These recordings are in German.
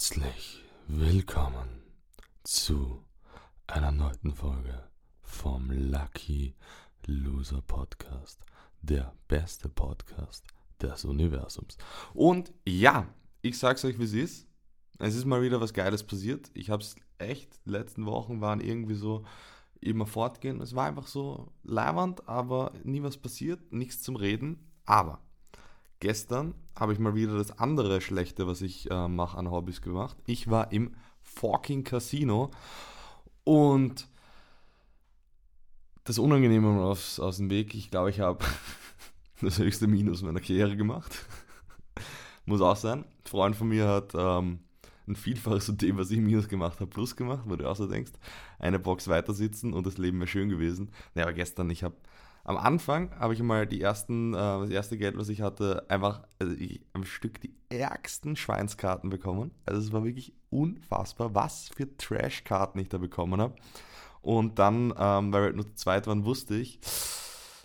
Herzlich willkommen zu einer neuen Folge vom Lucky Loser Podcast, der beste Podcast des Universums. Und ja, ich sag's euch, wie es ist. Es ist mal wieder was Geiles passiert. Ich hab's echt, die letzten Wochen waren irgendwie so immer fortgehen. Es war einfach so leiwand, aber nie was passiert, nichts zum Reden. Aber gestern habe ich mal wieder das andere Schlechte, was ich äh, mache an Hobbys gemacht. Ich war im fucking Casino und das Unangenehme mal aus, aus dem Weg. Ich glaube, ich habe das höchste Minus meiner Karriere gemacht. Muss auch sein. Ein Freund von mir hat ähm, ein Vielfaches von dem, was ich Minus gemacht habe, Plus gemacht, wo du auch so denkst, eine Box weiter sitzen und das Leben wäre schön gewesen. Naja, aber gestern, ich habe am Anfang habe ich mal die ersten, äh, das erste Geld, was ich hatte, einfach also ich, am Stück die ärgsten Schweinskarten bekommen. Also es war wirklich unfassbar, was für Trash-Karten ich da bekommen habe. Und dann, ähm, weil wir halt nur zu zweit waren, wusste ich,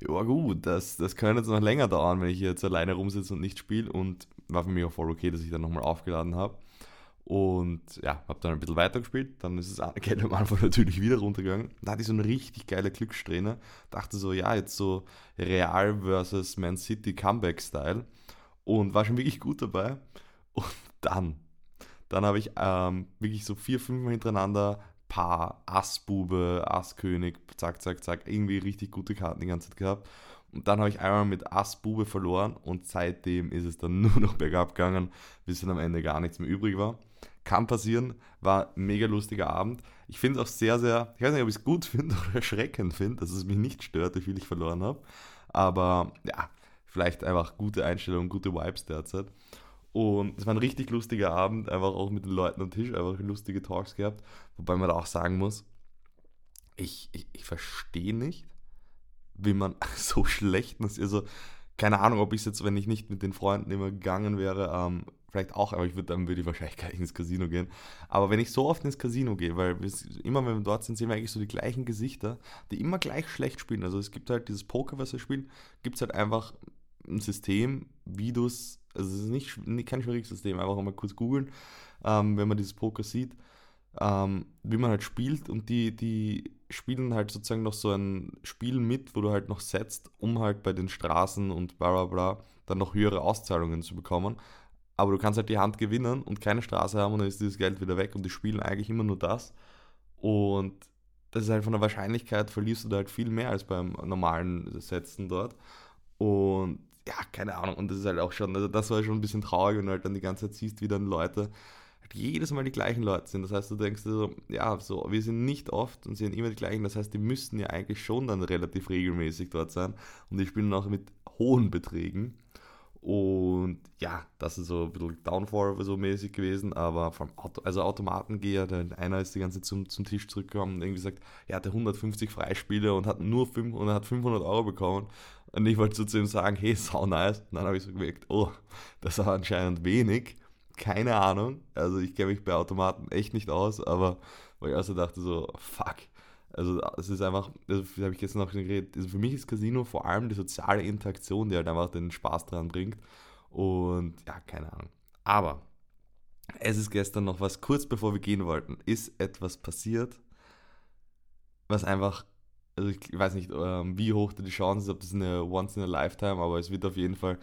ja gut, das, das könnte jetzt noch länger dauern, wenn ich hier jetzt alleine rumsitze und nicht spiele. Und war für mich auch voll okay, dass ich dann nochmal aufgeladen habe. Und ja, habe dann ein bisschen weitergespielt. Dann ist das Geld am Anfang natürlich wieder runtergegangen. Da hatte ich so eine richtig geile Glückssträhne. Dachte so, ja, jetzt so Real versus Man City Comeback-Style. Und war schon wirklich gut dabei. Und dann, dann habe ich ähm, wirklich so vier, fünf Mal hintereinander Paar, Assbube, Asskönig, zack, zack, zack, irgendwie richtig gute Karten die ganze Zeit gehabt. Und dann habe ich einmal mit Assbube verloren und seitdem ist es dann nur noch bergab gegangen, bis dann am Ende gar nichts mehr übrig war. Kann passieren, war ein mega lustiger Abend. Ich finde es auch sehr, sehr, ich weiß nicht, ob ich es gut finde oder erschreckend finde, dass es mich nicht stört, wie viel ich verloren habe. Aber ja, vielleicht einfach gute Einstellung, gute Vibes derzeit. Und es war ein richtig lustiger Abend, einfach auch mit den Leuten am Tisch, einfach lustige Talks gehabt. Wobei man da auch sagen muss, ich, ich, ich verstehe nicht, wie man so schlecht ist. Also, keine Ahnung, ob ich es jetzt, wenn ich nicht mit den Freunden immer gegangen wäre, ähm, vielleicht auch, aber ich würde dann würde ich wahrscheinlich gar nicht ins Casino gehen. Aber wenn ich so oft ins Casino gehe, weil immer wenn wir dort sind, sehen wir eigentlich so die gleichen Gesichter, die immer gleich schlecht spielen. Also es gibt halt dieses Poker, was wir spielen, gibt es halt einfach ein System, wie du es, also es ist nicht, kein schwieriges System, einfach mal kurz googeln, ähm, wenn man dieses Poker sieht, ähm, wie man halt spielt und die, die spielen halt sozusagen noch so ein Spiel mit, wo du halt noch setzt, um halt bei den Straßen und bla bla bla dann noch höhere Auszahlungen zu bekommen aber du kannst halt die Hand gewinnen und keine Straße haben und dann ist dieses Geld wieder weg und die spielen eigentlich immer nur das. Und das ist halt von der Wahrscheinlichkeit, verlierst du da halt viel mehr als beim normalen Setzen dort. Und ja, keine Ahnung. Und das ist halt auch schon, also das war schon ein bisschen traurig, wenn du halt dann die ganze Zeit siehst, wie dann Leute halt jedes Mal die gleichen Leute sind. Das heißt, du denkst dir so, ja, so, wir sind nicht oft und sind immer die gleichen. Das heißt, die müssten ja eigentlich schon dann relativ regelmäßig dort sein. Und die spielen auch mit hohen Beträgen. Und ja, das ist so ein bisschen Downfall so mäßig gewesen, aber vom Auto, also Automatengeher, der einer ist die ganze Zeit zum, zum Tisch zurückgekommen und irgendwie gesagt, er hatte 150 Freispiele und hat nur 5, und hat 500 Euro bekommen. Und ich wollte so zu ihm sagen, hey, sau nice. Und dann habe ich so gemerkt, oh, das war anscheinend wenig. Keine Ahnung. Also ich kenne mich bei Automaten echt nicht aus, aber weil ich also dachte so, fuck, also es ist einfach, das habe ich gestern noch geredet, also für mich ist Casino vor allem die soziale Interaktion, die halt einfach den Spaß dran bringt. Und ja, keine Ahnung. Aber es ist gestern noch was, kurz bevor wir gehen wollten, ist etwas passiert, was einfach, also ich weiß nicht, ähm, wie hoch die Chance ist, ob das eine Once in a Lifetime, aber es wird auf jeden Fall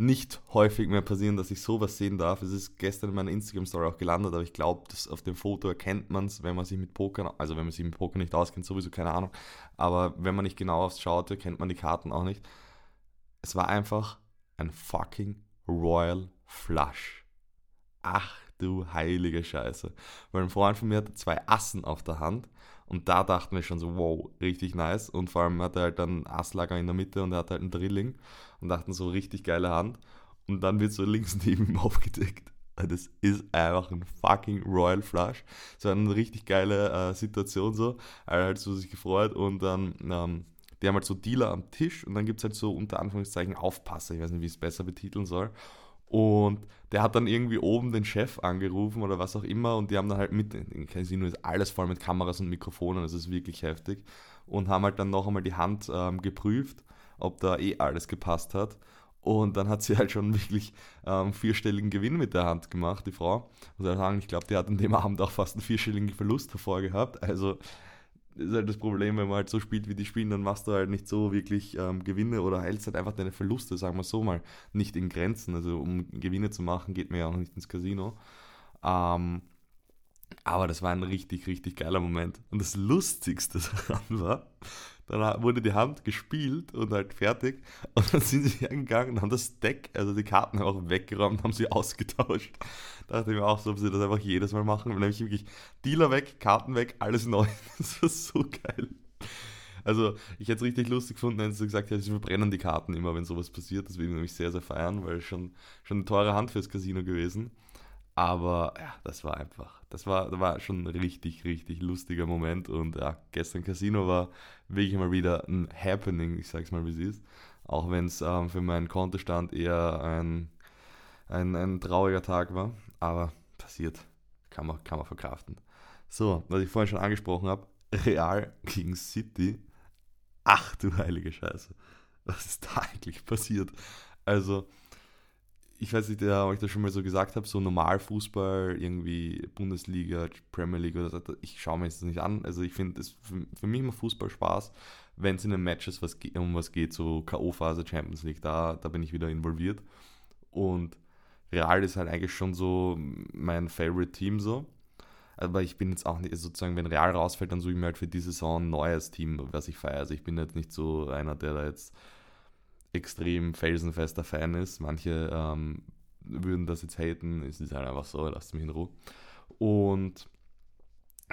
nicht häufig mehr passieren, dass ich sowas sehen darf. Es ist gestern in meiner Instagram-Story auch gelandet, aber ich glaube, auf dem Foto erkennt man es, wenn man sich mit Poker, also wenn man sich mit Poker nicht auskennt, sowieso keine Ahnung, aber wenn man nicht genau aufs schaut, erkennt man die Karten auch nicht. Es war einfach ein fucking Royal Flush. Ach du heilige Scheiße. Weil ein Freund von mir hatte zwei Assen auf der Hand und da dachten wir schon so, wow, richtig nice. Und vor allem hat er halt dann Asslager in der Mitte und er hat halt einen Drilling und dachten so, richtig geile Hand. Und dann wird so links neben ihm aufgedeckt. Das ist einfach ein fucking Royal Flush. So eine richtig geile äh, Situation so. Er hat halt so sich gefreut und dann, ähm, die haben halt so Dealer am Tisch und dann gibt es halt so unter Anführungszeichen Aufpasser. Ich weiß nicht, wie ich es besser betiteln soll. Und der hat dann irgendwie oben den Chef angerufen oder was auch immer und die haben dann halt mit, in Casino ist alles voll mit Kameras und Mikrofonen, das ist wirklich heftig. Und haben halt dann noch einmal die Hand ähm, geprüft, ob da eh alles gepasst hat. Und dann hat sie halt schon wirklich ähm, vierstelligen Gewinn mit der Hand gemacht, die Frau. Ich sagen, ich glaube, die hat an dem Abend auch fast einen vierstelligen Verlust davor gehabt. Also ist halt das Problem, wenn man halt so spielt, wie die spielen, dann machst du halt nicht so wirklich ähm, Gewinne oder hältst halt einfach deine Verluste, sagen wir so mal, nicht in Grenzen. Also um Gewinne zu machen, geht man ja auch nicht ins Casino. Ähm, aber das war ein richtig, richtig geiler Moment. Und das Lustigste daran war, dann wurde die Hand gespielt und halt fertig. Und dann sind sie hergegangen und haben das Deck, also die Karten auch weggeräumt, haben sie ausgetauscht. Da dachte ich mir auch so, ob sie das einfach jedes Mal machen. Nämlich wirklich Dealer weg, Karten weg, alles neu. Das war so geil. Also, ich hätte es richtig lustig gefunden, wenn sie gesagt hätten, sie verbrennen die Karten immer, wenn sowas passiert. Das würde ich nämlich sehr, sehr feiern, weil schon, schon eine teure Hand fürs Casino gewesen. Aber ja, das war einfach, das war, das war schon ein richtig, richtig lustiger Moment. Und ja, gestern Casino war wirklich mal wieder ein Happening, ich sag's mal, wie es ist. Auch wenn es ähm, für meinen Kontostand eher ein, ein, ein trauriger Tag war. Aber passiert, kann man, kann man verkraften. So, was ich vorhin schon angesprochen habe, Real gegen City. Ach du heilige Scheiße. Was ist da eigentlich passiert? Also, ich weiß nicht, ob ich das schon mal so gesagt habe, so Normalfußball, irgendwie Bundesliga, Premier League oder so, ich schaue mir das nicht an. Also ich finde, für, für mich macht Fußball Spaß, wenn es in den Matches was, um was geht, so K.O.-Phase, Champions League, da, da bin ich wieder involviert. Und Real ist halt eigentlich schon so mein Favorite Team so. Aber ich bin jetzt auch nicht, sozusagen, wenn Real rausfällt, dann suche ich mir halt für die Saison ein neues Team, was ich feiere. Also ich bin jetzt nicht so einer, der da jetzt extrem felsenfester Fan ist. Manche ähm, würden das jetzt haten. Es ist halt einfach so, lasst mich in Ruhe. Und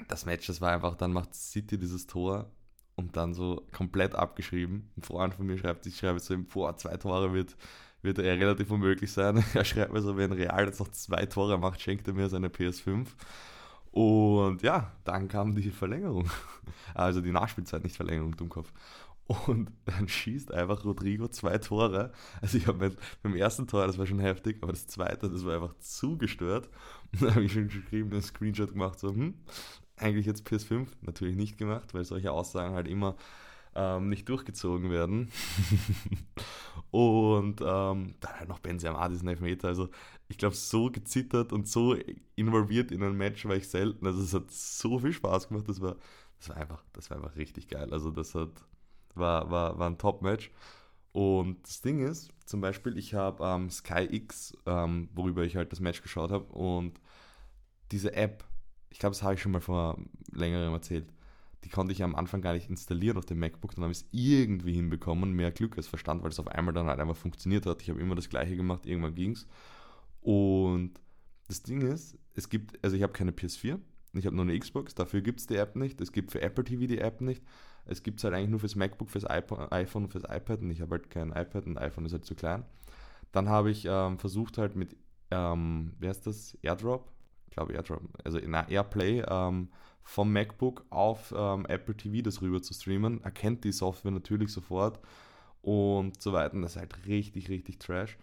das Match, das war einfach, dann macht City dieses Tor und dann so komplett abgeschrieben. Ein Freund von mir schreibt, ich schreibe so, vor zwei Tore wird, wird er relativ unmöglich sein. Er schreibt mir so, wenn Real jetzt noch zwei Tore macht, schenkt er mir seine PS5. Und ja, dann kam die Verlängerung. Also die Nachspielzeit, nicht Verlängerung, Dummkopf. Und dann schießt einfach Rodrigo zwei Tore. Also ich habe beim ersten Tor, das war schon heftig, aber das zweite, das war einfach zugestört. Und dann habe ich schon geschrieben, einen Screenshot gemacht, so, hm, eigentlich jetzt PS5, natürlich nicht gemacht, weil solche Aussagen halt immer ähm, nicht durchgezogen werden. und ähm, dann halt noch Benzema, diesen Elfmeter. Also ich glaube, so gezittert und so involviert in ein Match war ich selten. Also es hat so viel Spaß gemacht, das war, das war einfach, das war einfach richtig geil. Also das hat war, war, war ein Top-Match. Und das Ding ist, zum Beispiel, ich habe ähm, Sky X, ähm, worüber ich halt das Match geschaut habe, und diese App, ich glaube, das habe ich schon mal vor längerem erzählt, die konnte ich am Anfang gar nicht installieren auf dem MacBook, dann habe ich es irgendwie hinbekommen, mehr Glück als Verstand, weil es auf einmal dann halt einfach funktioniert hat. Ich habe immer das gleiche gemacht, irgendwann ging es. Und das Ding ist, es gibt, also ich habe keine PS4, ich habe nur eine Xbox, dafür gibt es die App nicht, es gibt für Apple TV die App nicht es gibt es halt eigentlich nur fürs MacBook, fürs iPhone und fürs iPad und ich habe halt kein iPad und iPhone ist halt zu klein. Dann habe ich ähm, versucht halt mit, ähm, wie heißt das, AirDrop? Ich glaube AirDrop, also in AirPlay ähm, vom MacBook auf ähm, Apple TV das rüber zu streamen. Erkennt die Software natürlich sofort und so weiter. Das ist halt richtig, richtig trash.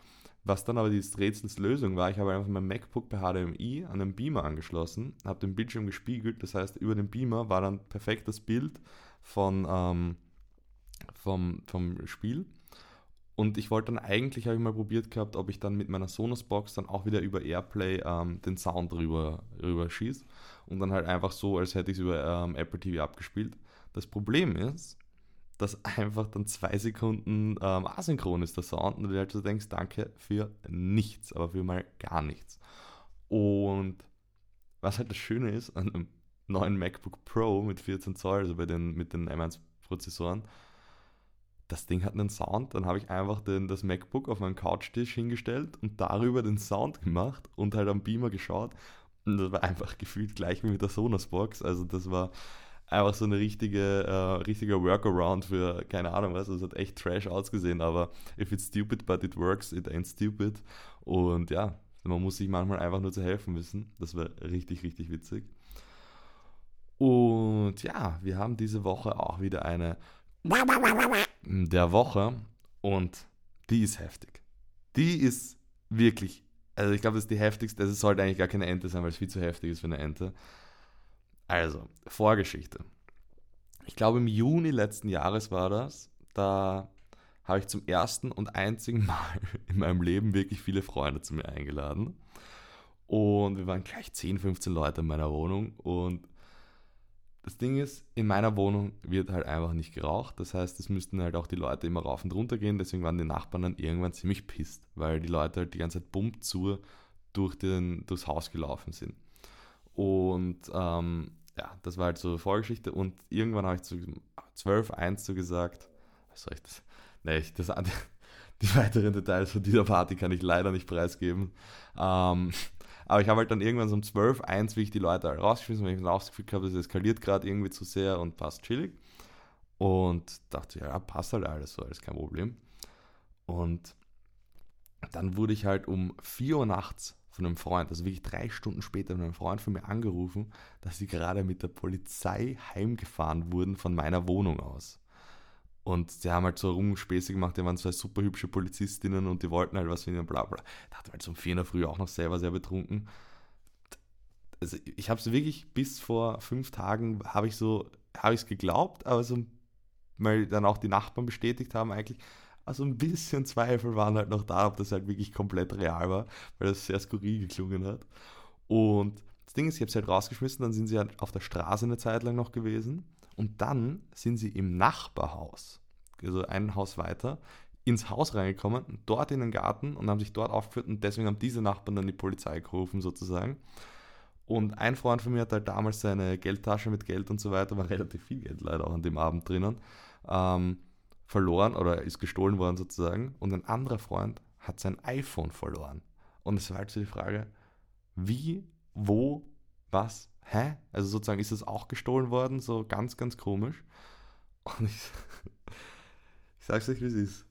Was dann aber die Rätsels Lösung war, ich habe einfach mein MacBook per HDMI an den Beamer angeschlossen, habe den Bildschirm gespiegelt, das heißt über den Beamer war dann perfekt das Bild von, ähm, vom, vom Spiel. Und ich wollte dann eigentlich, habe ich mal probiert gehabt, ob ich dann mit meiner Sonos-Box dann auch wieder über Airplay ähm, den Sound rüber, rüber schieße. Und dann halt einfach so, als hätte ich es über ähm, Apple TV abgespielt. Das Problem ist, dass einfach dann zwei Sekunden ähm, asynchron ist der Sound und du halt so denkst, danke für nichts, aber für mal gar nichts. Und was halt das Schöne ist an einem neuen MacBook Pro mit 14 Zoll, also bei den, mit den M1-Prozessoren, das Ding hat einen Sound, dann habe ich einfach den, das MacBook auf meinen Couchtisch hingestellt und darüber den Sound gemacht und halt am Beamer geschaut. Und das war einfach gefühlt gleich wie mit der Sonos-Box. Also das war einfach so eine richtige, äh, richtiger Workaround für, keine Ahnung was, es hat echt trash ausgesehen, aber if it's stupid but it works, it ain't stupid. Und ja, man muss sich manchmal einfach nur zu helfen wissen. Das war richtig, richtig witzig. Und ja, wir haben diese Woche auch wieder eine der Woche und die ist heftig. Die ist wirklich, also ich glaube, das ist die heftigste, also es sollte eigentlich gar keine Ente sein, weil es viel zu heftig ist für eine Ente. Also, Vorgeschichte. Ich glaube, im Juni letzten Jahres war das, da habe ich zum ersten und einzigen Mal in meinem Leben wirklich viele Freunde zu mir eingeladen. Und wir waren gleich 10, 15 Leute in meiner Wohnung. Und das Ding ist, in meiner Wohnung wird halt einfach nicht geraucht. Das heißt, es müssten halt auch die Leute immer rauf und runter gehen. Deswegen waren die Nachbarn dann irgendwann ziemlich pisst, weil die Leute halt die ganze Zeit bumm zu durch den, durchs Haus gelaufen sind. Und ähm, ja, das war halt so Vorgeschichte. Und irgendwann habe ich zu 12, 1 so gesagt, was soll ich das? Nee, ich, das, die weiteren Details von dieser Party kann ich leider nicht preisgeben. Ähm, aber ich habe halt dann irgendwann so um 12, 1, wie ich die Leute rausgeschmissen, weil ich das Gefühl habe, das eskaliert gerade irgendwie zu sehr und passt chillig. Und dachte, ja, passt halt alles so, alles kein Problem. Und dann wurde ich halt um 4 Uhr nachts von einem Freund, also wirklich drei Stunden später von einem Freund von mir angerufen, dass sie gerade mit der Polizei heimgefahren wurden von meiner Wohnung aus. Und die haben halt so Rumspäße gemacht, die waren zwei super hübsche Polizistinnen und die wollten halt was von ihnen, bla bla. Da hat halt so um 4 in der Früh auch noch selber sehr betrunken. Also ich habe es wirklich bis vor fünf Tagen, habe ich so, habe ich es geglaubt, aber so, weil dann auch die Nachbarn bestätigt haben eigentlich, also ein bisschen Zweifel waren halt noch da, ob das halt wirklich komplett real war, weil das sehr skurril geklungen hat. Und das Ding ist, ich habe es halt rausgeschmissen, dann sind sie halt auf der Straße eine Zeit lang noch gewesen. Und dann sind sie im Nachbarhaus, also ein Haus weiter, ins Haus reingekommen, dort in den Garten und haben sich dort aufgeführt und deswegen haben diese Nachbarn dann die Polizei gerufen sozusagen. Und ein Freund von mir hat halt damals seine Geldtasche mit Geld und so weiter, war relativ viel Geld leider auch an dem Abend drinnen, ähm, verloren oder ist gestohlen worden sozusagen. Und ein anderer Freund hat sein iPhone verloren. Und es war halt so die Frage, wie, wo, was, hä? Also sozusagen ist es auch gestohlen worden, so ganz, ganz komisch. Und ich, ich sag's euch, wie es ist.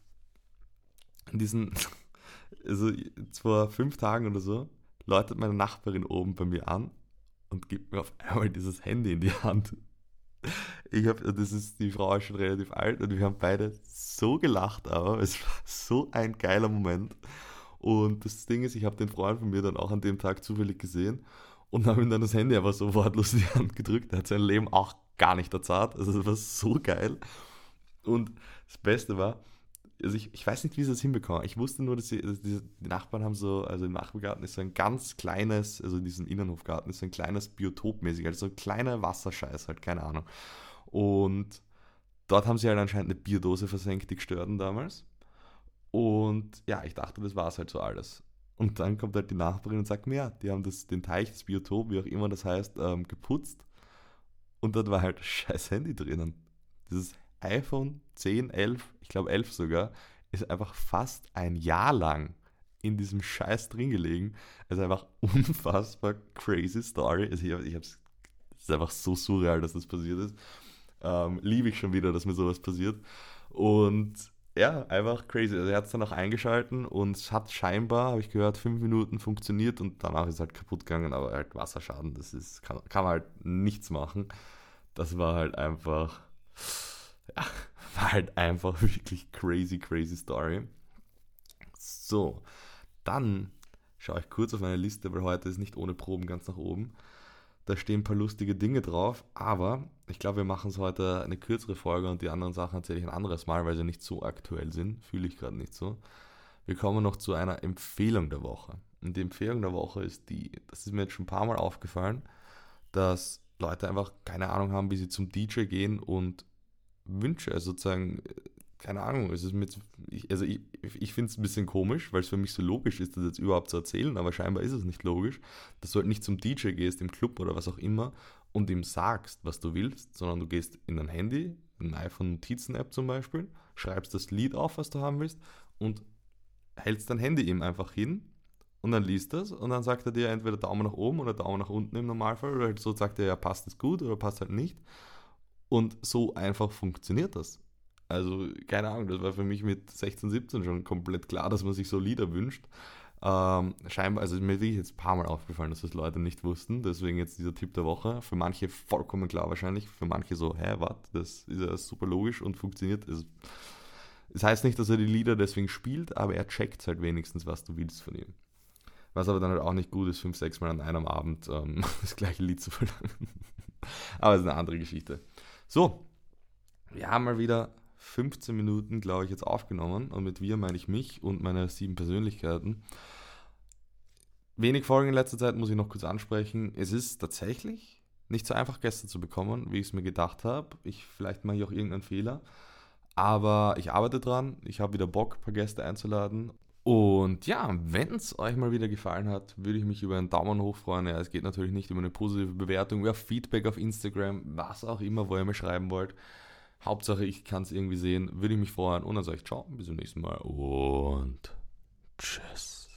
In diesen, also vor fünf Tagen oder so, läutet meine Nachbarin oben bei mir an und gibt mir auf einmal dieses Handy in die Hand. Ich habe, das ist, die Frau ist schon relativ alt und wir haben beide so gelacht, aber es war so ein geiler Moment. Und das Ding ist, ich habe den Freund von mir dann auch an dem Tag zufällig gesehen und habe ihm dann das Handy einfach so wortlos in die Hand gedrückt. Er hat sein Leben auch gar nicht erzahlt. Also das war so geil. Und das Beste war, also ich, ich weiß nicht, wie sie das hinbekommen. Ich wusste nur, dass, sie, dass die, die, Nachbarn haben so, also im Nachbargarten ist so ein ganz kleines, also in diesem Innenhofgarten ist so ein kleines Biotop mäßig, also so ein kleiner Wasserscheiß halt, keine Ahnung. Und dort haben sie halt anscheinend eine Bierdose versenkt, die gestörten damals. Und ja, ich dachte, das war es halt so alles. Und dann kommt halt die Nachbarin und sagt mir, ja, die haben das, den Teich, das Biotop, wie auch immer das heißt, ähm, geputzt. Und dort war halt scheiß Handy drinnen. Dieses iPhone 10, 11, ich glaube 11 sogar, ist einfach fast ein Jahr lang in diesem Scheiß drin gelegen. Es ist einfach unfassbar crazy Story. Also ich, ich hab's, es ist einfach so surreal, dass das passiert ist. Ähm, Liebe ich schon wieder, dass mir sowas passiert. Und ja, einfach crazy. Also er hat es dann auch eingeschalten und es hat scheinbar, habe ich gehört, fünf Minuten funktioniert und danach ist es halt kaputt gegangen, aber halt Wasserschaden, das ist, kann, kann man halt nichts machen. Das war halt einfach, ja, war halt einfach wirklich crazy, crazy Story. So, dann schaue ich kurz auf meine Liste, weil heute ist nicht ohne Proben ganz nach oben. Da stehen ein paar lustige Dinge drauf, aber ich glaube, wir machen es heute eine kürzere Folge und die anderen Sachen erzähle ich ein anderes Mal, weil sie nicht so aktuell sind. Fühle ich gerade nicht so. Wir kommen noch zu einer Empfehlung der Woche. Und die Empfehlung der Woche ist die, das ist mir jetzt schon ein paar Mal aufgefallen, dass Leute einfach keine Ahnung haben, wie sie zum DJ gehen und Wünsche, also sozusagen keine Ahnung, es ist mit, ich, also ich, ich finde es ein bisschen komisch, weil es für mich so logisch ist, das jetzt überhaupt zu erzählen, aber scheinbar ist es nicht logisch, dass du halt nicht zum DJ gehst, im Club oder was auch immer und ihm sagst, was du willst, sondern du gehst in dein Handy, in eine iPhone-Notizen-App zum Beispiel, schreibst das Lied auf, was du haben willst und hältst dein Handy ihm einfach hin und dann liest das und dann sagt er dir entweder Daumen nach oben oder Daumen nach unten im Normalfall oder halt so sagt er, ja, passt es gut oder passt halt nicht. Und so einfach funktioniert das. Also, keine Ahnung, das war für mich mit 16, 17 schon komplett klar, dass man sich so Lieder wünscht. Ähm, scheinbar, also mir ist jetzt ein paar Mal aufgefallen, dass das Leute nicht wussten. Deswegen jetzt dieser Tipp der Woche. Für manche vollkommen klar wahrscheinlich. Für manche so, hä, was? Das ist ja super logisch und funktioniert. Es, das heißt nicht, dass er die Lieder deswegen spielt, aber er checkt halt wenigstens, was du willst von ihm. Was aber dann halt auch nicht gut ist, fünf, sechs Mal an einem Abend ähm, das gleiche Lied zu verlangen. aber das ist eine andere Geschichte. So, wir haben mal wieder 15 Minuten, glaube ich, jetzt aufgenommen. Und mit wir meine ich mich und meine sieben Persönlichkeiten. Wenig Folgen in letzter Zeit muss ich noch kurz ansprechen. Es ist tatsächlich nicht so einfach, Gäste zu bekommen, wie ich es mir gedacht habe. Ich, vielleicht mache ich auch irgendeinen Fehler. Aber ich arbeite dran. Ich habe wieder Bock, ein paar Gäste einzuladen. Und ja, wenn es euch mal wieder gefallen hat, würde ich mich über einen Daumen hoch freuen. Ja, es geht natürlich nicht über eine positive Bewertung, über Feedback auf Instagram, was auch immer, wo ihr mir schreiben wollt. Hauptsache, ich kann es irgendwie sehen. Würde ich mich freuen. Und dann sage ich ciao, bis zum nächsten Mal und tschüss.